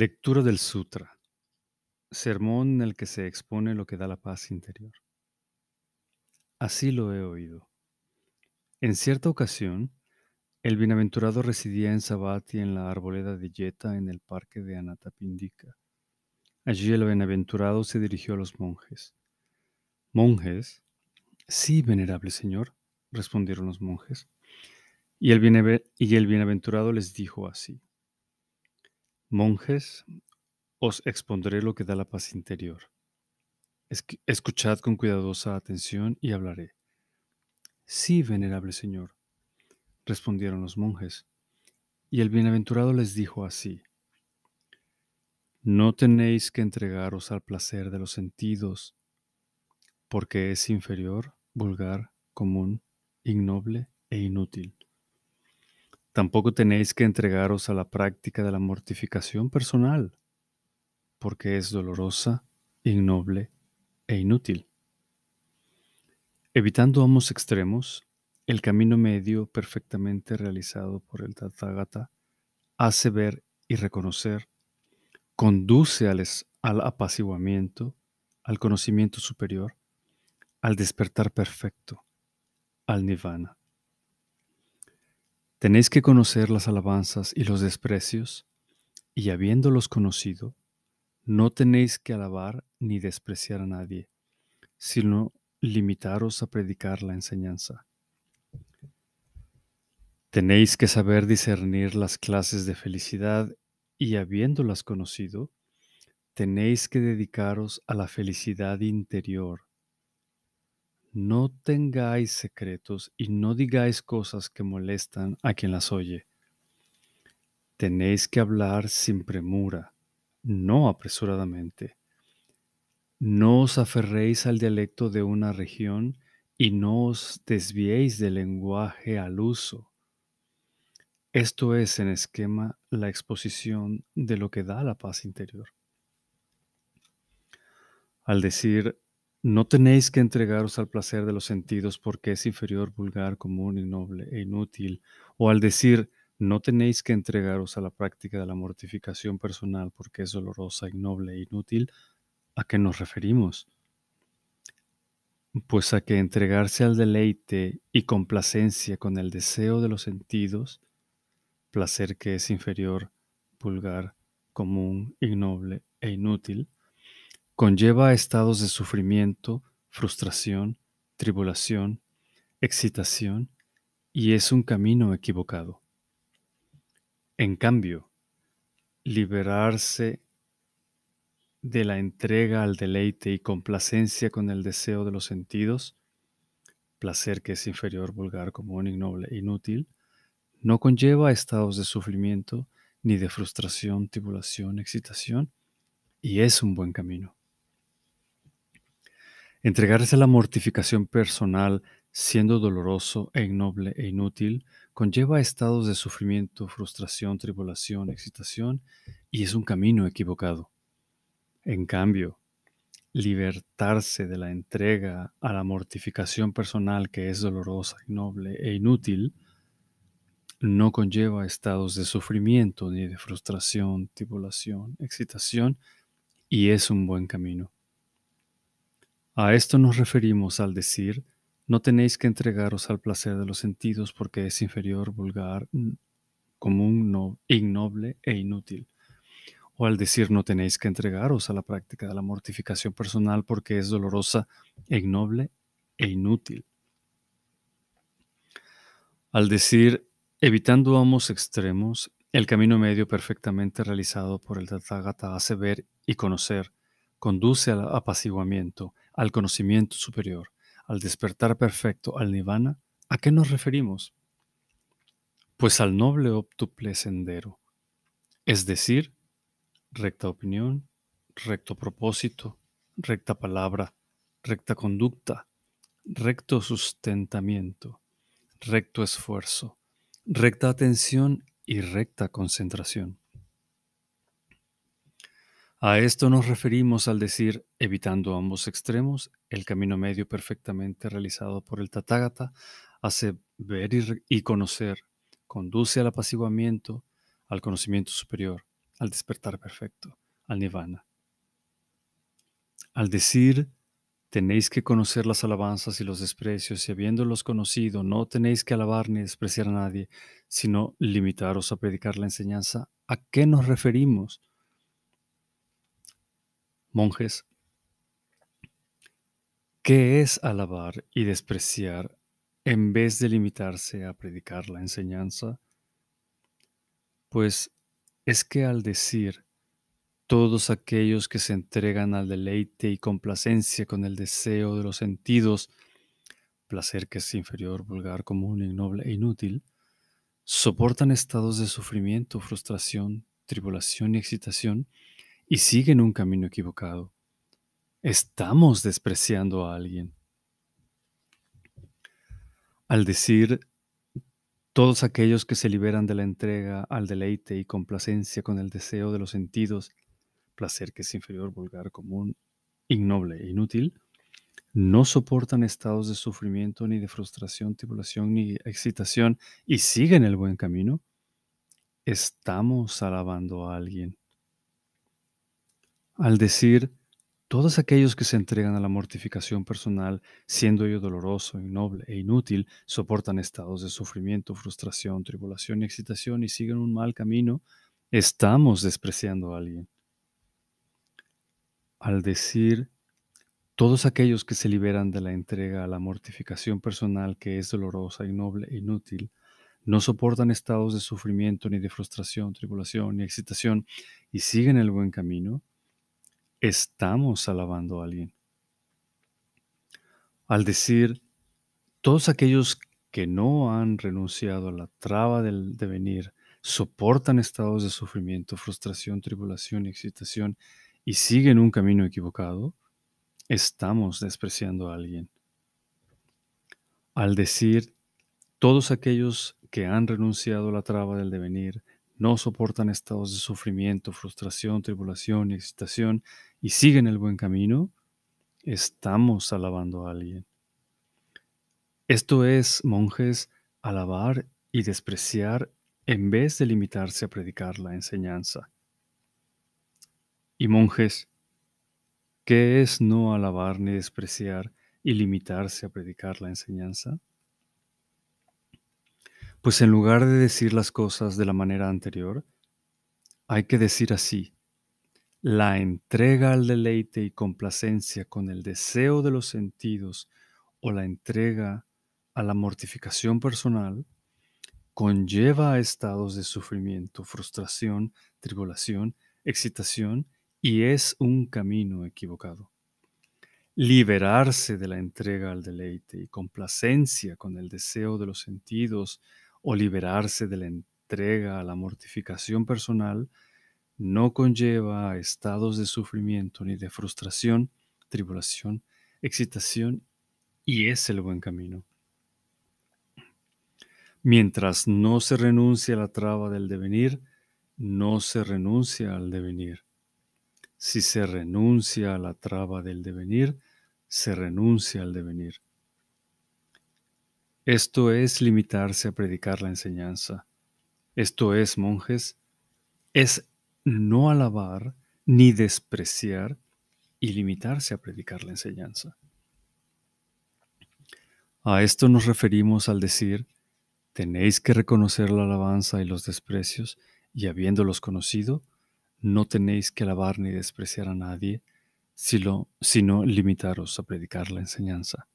Lectura del Sutra. Sermón en el que se expone lo que da la paz interior. Así lo he oído. En cierta ocasión, el bienaventurado residía en Sabati en la arboleda de Yeta en el parque de Anatapindika. Allí el bienaventurado se dirigió a los monjes. Monjes, sí, venerable señor, respondieron los monjes. Y el, y el bienaventurado les dijo así. Monjes, os expondré lo que da la paz interior. Escuchad con cuidadosa atención y hablaré. Sí, venerable Señor, respondieron los monjes. Y el bienaventurado les dijo así. No tenéis que entregaros al placer de los sentidos, porque es inferior, vulgar, común, ignoble e inútil. Tampoco tenéis que entregaros a la práctica de la mortificación personal, porque es dolorosa, ignoble e inútil. Evitando ambos extremos, el camino medio perfectamente realizado por el Tathagata hace ver y reconocer, conduce al, al apaciguamiento, al conocimiento superior, al despertar perfecto, al nirvana. Tenéis que conocer las alabanzas y los desprecios, y habiéndolos conocido, no tenéis que alabar ni despreciar a nadie, sino limitaros a predicar la enseñanza. Tenéis que saber discernir las clases de felicidad y habiéndolas conocido, tenéis que dedicaros a la felicidad interior, no tengáis secretos y no digáis cosas que molestan a quien las oye. Tenéis que hablar sin premura, no apresuradamente. No os aferréis al dialecto de una región y no os desviéis del lenguaje al uso. Esto es en esquema la exposición de lo que da la paz interior. Al decir no tenéis que entregaros al placer de los sentidos porque es inferior, vulgar, común, innoble e inútil. O al decir, no tenéis que entregaros a la práctica de la mortificación personal porque es dolorosa, ignoble e inútil. ¿A qué nos referimos? Pues a que entregarse al deleite y complacencia con el deseo de los sentidos, placer que es inferior, vulgar, común, ignoble e inútil, conlleva estados de sufrimiento, frustración, tribulación, excitación y es un camino equivocado. En cambio, liberarse de la entrega al deleite y complacencia con el deseo de los sentidos, placer que es inferior, vulgar, común, ignoble inútil, no conlleva estados de sufrimiento, ni de frustración, tribulación, excitación, y es un buen camino. Entregarse a la mortificación personal, siendo doloroso e ignoble e inútil, conlleva estados de sufrimiento, frustración, tribulación, excitación, y es un camino equivocado. En cambio, libertarse de la entrega a la mortificación personal que es dolorosa, ignoble e inútil, no conlleva estados de sufrimiento ni de frustración, tribulación, excitación, y es un buen camino. A esto nos referimos al decir, no tenéis que entregaros al placer de los sentidos porque es inferior, vulgar, común, no, ignoble e inútil. O al decir, no tenéis que entregaros a la práctica de la mortificación personal porque es dolorosa, ignoble e inútil. Al decir, evitando ambos extremos, el camino medio perfectamente realizado por el Tathagata hace ver y conocer, conduce al apaciguamiento, al conocimiento superior, al despertar perfecto, al nirvana, ¿a qué nos referimos? Pues al noble óptuple sendero, es decir, recta opinión, recto propósito, recta palabra, recta conducta, recto sustentamiento, recto esfuerzo, recta atención y recta concentración. A esto nos referimos al decir, evitando ambos extremos, el camino medio perfectamente realizado por el Tathagata hace ver y, conocer, conduce al apaciguamiento, al conocimiento superior, al despertar perfecto, al nirvana. Al decir, tenéis que conocer las alabanzas y los desprecios, y habiéndolos conocido, no tenéis que alabar ni despreciar a nadie, sino limitaros a predicar la enseñanza, ¿a qué nos referimos? Monjes, ¿qué es alabar y despreciar en vez de limitarse a predicar la enseñanza? Pues es que al decir todos aquellos que se entregan al deleite y complacencia con el deseo de los sentidos, placer que es inferior, vulgar, común, ignoble e inútil, soportan estados de sufrimiento, frustración, tribulación y excitación y siguen un camino equivocado. Estamos despreciando a alguien. Al decir todos aquellos que se liberan de la entrega al deleite y complacencia con el deseo de los sentidos, placer que es inferior, vulgar, común, ignoble e inútil, no soportan estados de sufrimiento, ni de frustración, tribulación, ni excitación y siguen el buen camino, estamos alabando a alguien. Al decir, todos aquellos que se entregan a la mortificación personal, siendo ello doloroso, innoble e inútil, soportan estados de sufrimiento, frustración, tribulación y excitación y siguen un mal camino, estamos despreciando a alguien. Al decir, todos aquellos que se liberan de la entrega a la mortificación personal que es dolorosa, innoble e inútil, no soportan estados de sufrimiento, ni de frustración, tribulación, ni excitación, y siguen el buen camino, estamos alabando a alguien. Al decir, todos aquellos que no han renunciado a la traba del devenir soportan estados de sufrimiento, frustración, tribulación y excitación y siguen un camino equivocado, estamos despreciando a alguien. Al decir, todos aquellos que han renunciado a la traba del devenir no soportan estados de sufrimiento, frustración, tribulación y excitación y siguen el buen camino, estamos alabando a alguien. Esto es, monjes, alabar y despreciar en vez de limitarse a predicar la enseñanza. Y monjes, ¿qué es no alabar ni despreciar y limitarse a predicar la enseñanza? Pues en lugar de decir las cosas de la manera anterior, hay que decir así, la entrega al deleite y complacencia con el deseo de los sentidos o la entrega a la mortificación personal conlleva a estados de sufrimiento, frustración, tribulación, excitación y es un camino equivocado. Liberarse de la entrega al deleite y complacencia con el deseo de los sentidos o liberarse de la entrega a la mortificación personal no conlleva a estados de sufrimiento ni de frustración, tribulación, excitación y es el buen camino. Mientras no se renuncia a la traba del devenir, no se renuncia al devenir. Si se renuncia a la traba del devenir, se renuncia al devenir. Esto es limitarse a predicar la enseñanza. Esto es, monjes, es no alabar ni despreciar y limitarse a predicar la enseñanza. A esto nos referimos al decir, tenéis que reconocer la alabanza y los desprecios, y habiéndolos conocido, no tenéis que alabar ni despreciar a nadie, sino, sino limitaros a predicar la enseñanza.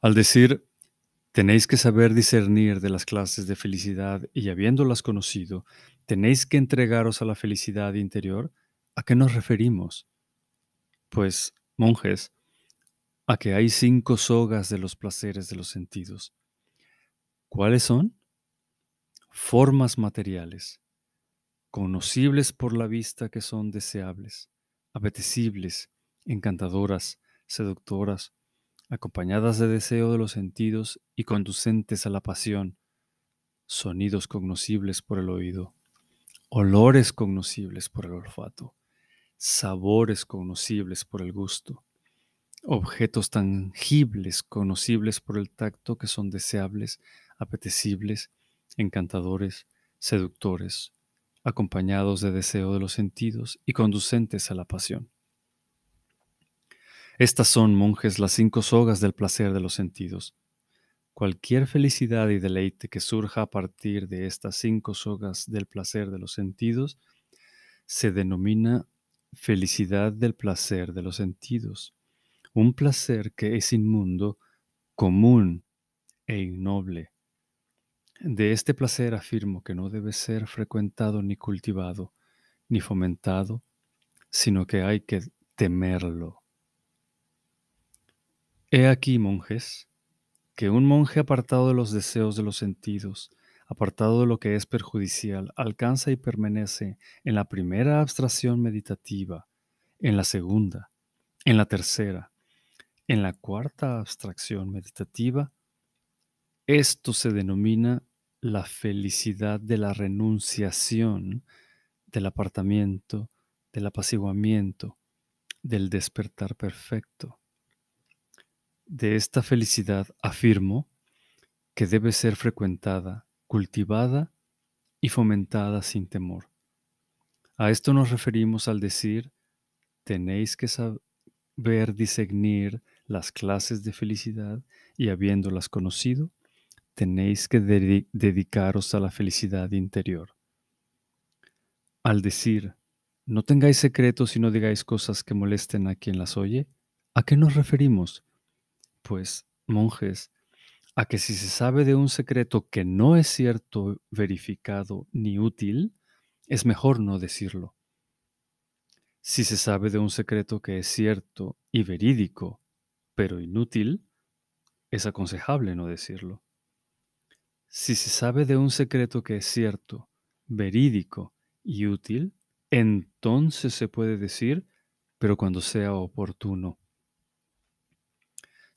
Al decir, tenéis que saber discernir de las clases de felicidad y habiéndolas conocido, tenéis que entregaros a la felicidad interior, ¿a qué nos referimos? Pues, monjes, a que hay cinco sogas de los placeres de los sentidos. ¿Cuáles son? formas materiales, conocibles por la vista que son deseables, apetecibles, encantadoras, seductoras, acompañadas de deseo de los sentidos y conducentes a la pasión, sonidos cognoscibles por el oído, olores cognoscibles por el olfato, sabores cognoscibles por el gusto, objetos tangibles conocibles por el tacto que son deseables, apetecibles, encantadores, seductores, acompañados de deseo de los sentidos y conducentes a la pasión. Estas son, monjes, las cinco sogas del placer de los sentidos. Cualquier felicidad y deleite que surja a partir de estas cinco sogas del placer de los sentidos se denomina felicidad del placer de los sentidos, un placer que es inmundo, común e innoble. De este placer afirmo que no debe ser frecuentado ni cultivado, ni fomentado, sino que hay que temerlo. He aquí, monjes, que un monje apartado de los deseos de los sentidos, apartado de lo que es perjudicial, alcanza y permanece en la primera abstracción meditativa, en la segunda, en la tercera, en la cuarta abstracción meditativa, esto se denomina la felicidad de la renunciación, del apartamiento, del apaciguamiento, del despertar perfecto. De esta felicidad afirmo que debe ser frecuentada cultivada y fomentada sin temor. A esto nos referimos al decir, tenéis que saber discernir las clases de felicidad y habiéndolas conocido, tenéis que dedicaros a la felicidad interior. Al decir, no tengáis secretos y no digáis cosas que molesten a quien las oye, ¿a qué nos referimos? Pues, monjes, a que si se sabe de un secreto que no es cierto, verificado ni útil, es mejor no decirlo. Si se sabe de un secreto que es cierto y verídico, pero inútil, es aconsejable no decirlo. Si se sabe de un secreto que es cierto, verídico y útil, entonces se puede decir, pero cuando sea oportuno.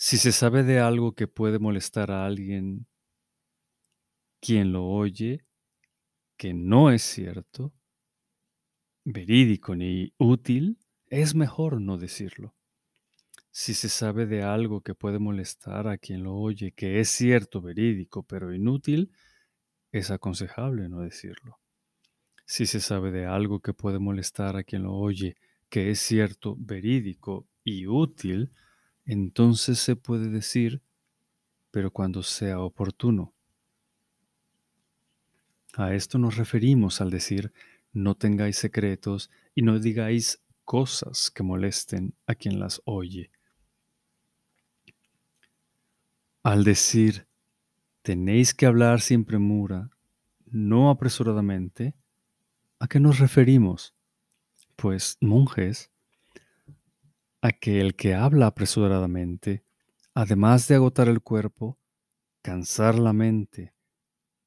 Si se sabe de algo que puede molestar a alguien, quien lo oye, que no es cierto, verídico ni útil, es mejor no decirlo. Si se sabe de algo que puede molestar a quien lo oye, que es cierto, verídico, pero inútil, es aconsejable no decirlo. Si se sabe de algo que puede molestar a quien lo oye, que es cierto, verídico y útil, entonces se puede decir, pero cuando sea oportuno. A esto nos referimos al decir, no tengáis secretos y no digáis cosas que molesten a quien las oye. Al decir, tenéis que hablar sin premura, no apresuradamente, ¿a qué nos referimos? Pues, monjes, a que el que habla apresuradamente, además de agotar el cuerpo, cansar la mente,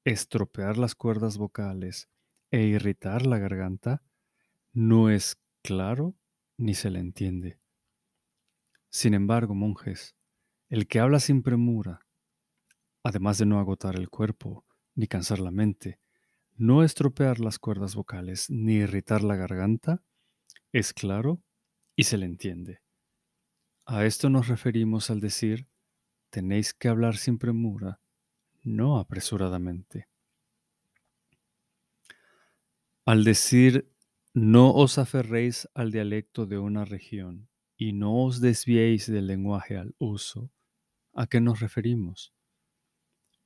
estropear las cuerdas vocales e irritar la garganta, no es claro ni se le entiende. Sin embargo, monjes, el que habla sin premura, además de no agotar el cuerpo ni cansar la mente, no estropear las cuerdas vocales ni irritar la garganta, es claro y se le entiende. A esto nos referimos al decir, tenéis que hablar sin premura, no apresuradamente. Al decir, no os aferréis al dialecto de una región y no os desviéis del lenguaje al uso, ¿a qué nos referimos?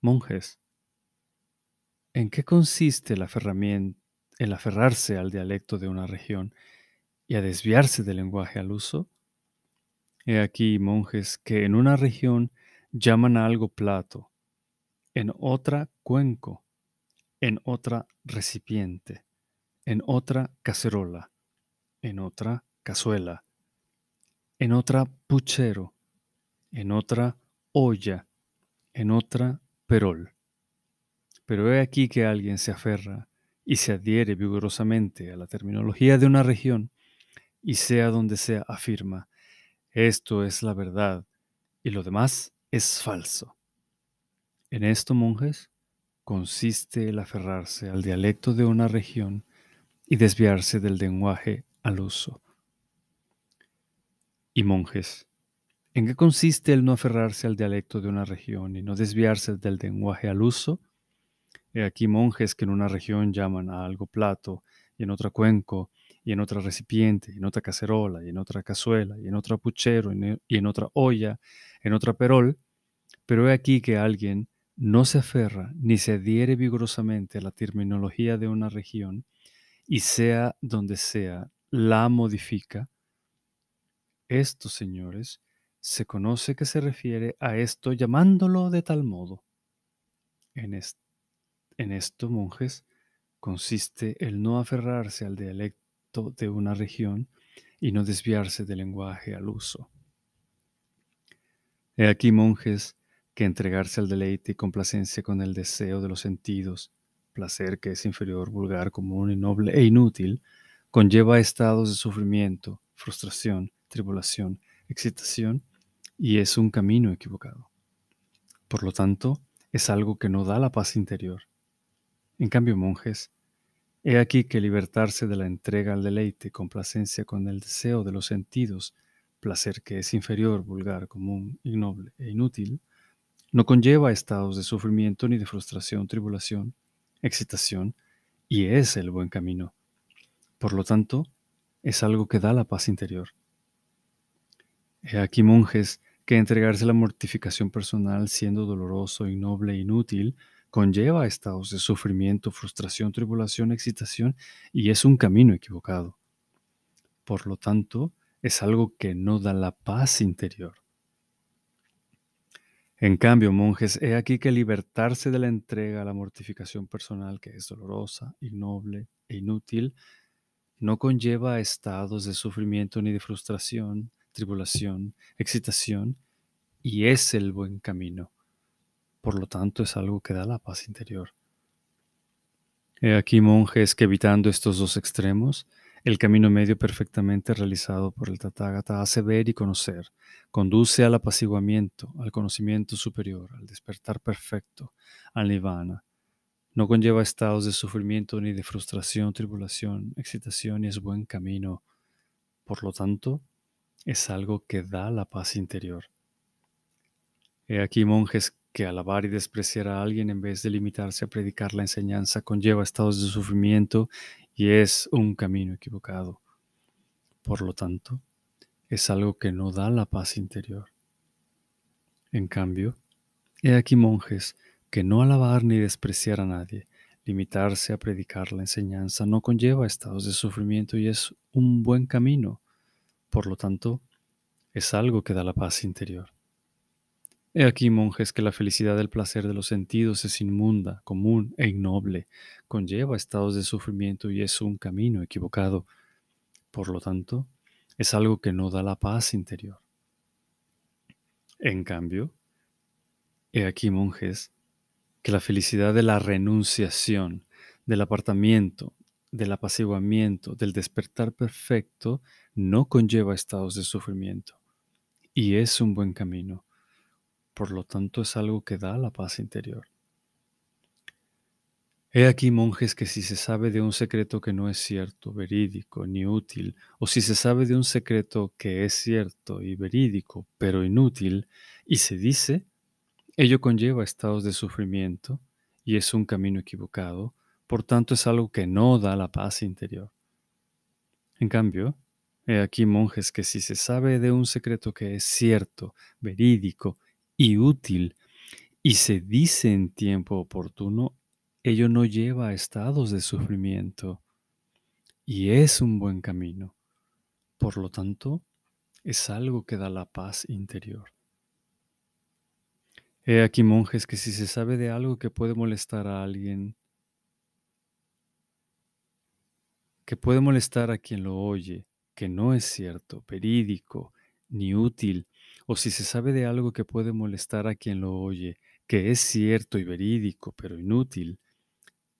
Monjes, ¿en qué consiste el, el aferrarse al dialecto de una región y a desviarse del lenguaje al uso? He aquí monjes que en una región llaman a algo plato, en otra cuenco, en otra recipiente, en otra cacerola, en otra cazuela, en otra puchero, en otra olla, en otra perol. Pero he aquí que alguien se aferra y se adhiere vigorosamente a la terminología de una región y sea donde sea afirma, esto es la verdad y lo demás es falso. En esto, monjes, consiste el aferrarse al dialecto de una región y desviarse del lenguaje al uso. Y monjes, ¿en qué consiste el no aferrarse al dialecto de una región y no desviarse del lenguaje al uso? He aquí monjes que en una región llaman a algo plato, y en otra cuenco, y en otra recipiente, y en otra cacerola, y en otra cazuela, y en otra puchero, y en otra olla, en otra perol, pero he aquí que alguien no se aferra ni se adhiere vigorosamente a la terminología de una región, y sea donde sea, la modifica. Esto, señores, se conoce que se refiere a esto llamándolo de tal modo. En, en esto, monjes, consiste el no aferrarse al dialecto de una región y no desviarse del lenguaje al uso. He aquí, monjes, que entregarse al deleite y complacencia con el deseo de los sentidos, placer que es inferior, vulgar, común, innoble e inútil, conlleva estados de sufrimiento, frustración, tribulación, excitación, y es un camino equivocado. Por lo tanto, es algo que no da la paz interior. En cambio, monjes, he aquí que libertarse de la entrega al deleite, complacencia con el deseo de los sentidos, placer que es inferior, vulgar, común, ignoble e inútil, no conlleva estados de sufrimiento ni de frustración, tribulación, excitación, y es el buen camino. Por lo tanto, es algo que da la paz interior. He aquí monjes que entregarse a la mortificación personal siendo doloroso, ignoble e inútil, conlleva estados de sufrimiento, frustración, tribulación, excitación, y es un camino equivocado. Por lo tanto, es algo que no da la paz interior. En cambio, monjes, he aquí que libertarse de la entrega a la mortificación personal, que es dolorosa, ignoble e inútil, no conlleva estados de sufrimiento ni de frustración, tribulación, excitación, y es el buen camino. Por lo tanto, es algo que da la paz interior. He aquí, monjes, que evitando estos dos extremos, el camino medio perfectamente realizado por el Tathagata hace ver y conocer, conduce al apaciguamiento, al conocimiento superior, al despertar perfecto, al nirvana. No conlleva estados de sufrimiento ni de frustración, tribulación, excitación y es buen camino. Por lo tanto, es algo que da la paz interior. He aquí monjes que alabar y despreciar a alguien en vez de limitarse a predicar la enseñanza conlleva estados de sufrimiento y es un camino equivocado. Por lo tanto, es algo que no da la paz interior. En cambio, he aquí monjes que no alabar ni despreciar a nadie, limitarse a predicar la enseñanza no conlleva estados de sufrimiento y es un buen camino. Por lo tanto, es algo que da la paz interior. He aquí, monjes, que la felicidad del placer de los sentidos es inmunda, común e ignoble, conlleva estados de sufrimiento y es un camino equivocado. Por lo tanto, es algo que no da la paz interior. En cambio, he aquí, monjes, que la felicidad de la renunciación, del apartamiento, del apaciguamiento, del despertar perfecto, no conlleva estados de sufrimiento y es un buen camino por lo tanto es algo que da la paz interior. He aquí monjes que si se sabe de un secreto que no es cierto, verídico, ni útil, o si se sabe de un secreto que es cierto y verídico, pero inútil, y se dice, ello conlleva estados de sufrimiento y es un camino equivocado, por tanto es algo que no da la paz interior. En cambio, he aquí monjes que si se sabe de un secreto que es cierto, verídico y útil y se dice en tiempo oportuno, ello no lleva a estados de sufrimiento y es un buen camino. Por lo tanto, es algo que da la paz interior. He aquí monjes que si se sabe de algo que puede molestar a alguien, que puede molestar a quien lo oye, que no es cierto, verídico, ni útil, o si se sabe de algo que puede molestar a quien lo oye, que es cierto y verídico, pero inútil,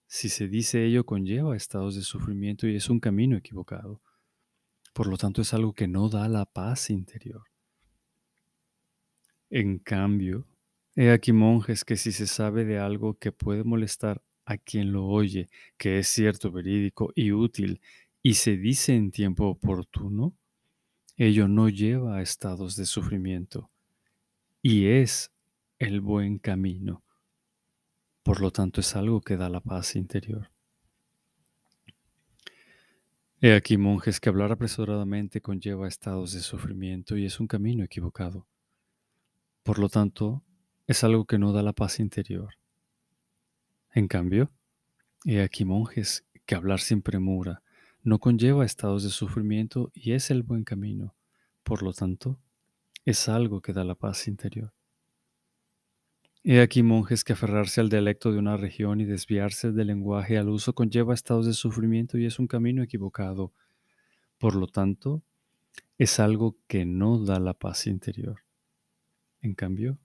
si se dice ello conlleva estados de sufrimiento y es un camino equivocado. Por lo tanto es algo que no da la paz interior. En cambio, he aquí monjes que si se sabe de algo que puede molestar a quien lo oye, que es cierto, verídico y útil, y se dice en tiempo oportuno, ello no lleva a estados de sufrimiento y es el buen camino. Por lo tanto, es algo que da la paz interior. He aquí, monjes, que hablar apresuradamente conlleva estados de sufrimiento y es un camino equivocado. Por lo tanto, es algo que no da la paz interior. En cambio, he aquí, monjes, que hablar sin premura no conlleva estados de sufrimiento y es el buen camino. Por lo tanto, es algo que da la paz interior. He aquí monjes que aferrarse al dialecto de una región y desviarse del lenguaje al uso conlleva estados de sufrimiento y es un camino equivocado. Por lo tanto, es algo que no da la paz interior. En cambio,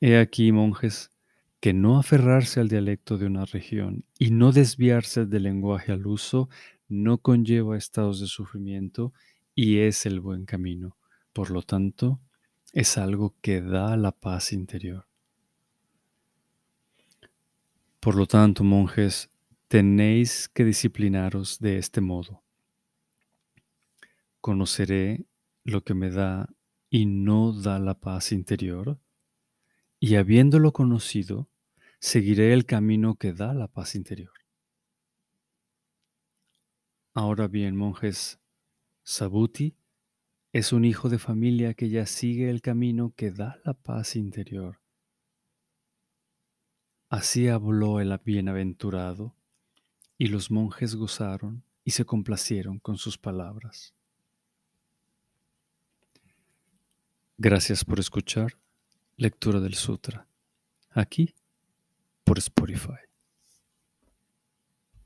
he aquí monjes que no aferrarse al dialecto de una región y no desviarse del lenguaje al uso no conlleva estados de sufrimiento y es el buen camino. Por lo tanto, es algo que da la paz interior. Por lo tanto, monjes, tenéis que disciplinaros de este modo. Conoceré lo que me da y no da la paz interior, y habiéndolo conocido, seguiré el camino que da la paz interior. Ahora bien, monjes, Sabuti es un hijo de familia que ya sigue el camino que da la paz interior. Así habló el bienaventurado, y los monjes gozaron y se complacieron con sus palabras. Gracias por escuchar Lectura del Sutra, aquí por Spotify.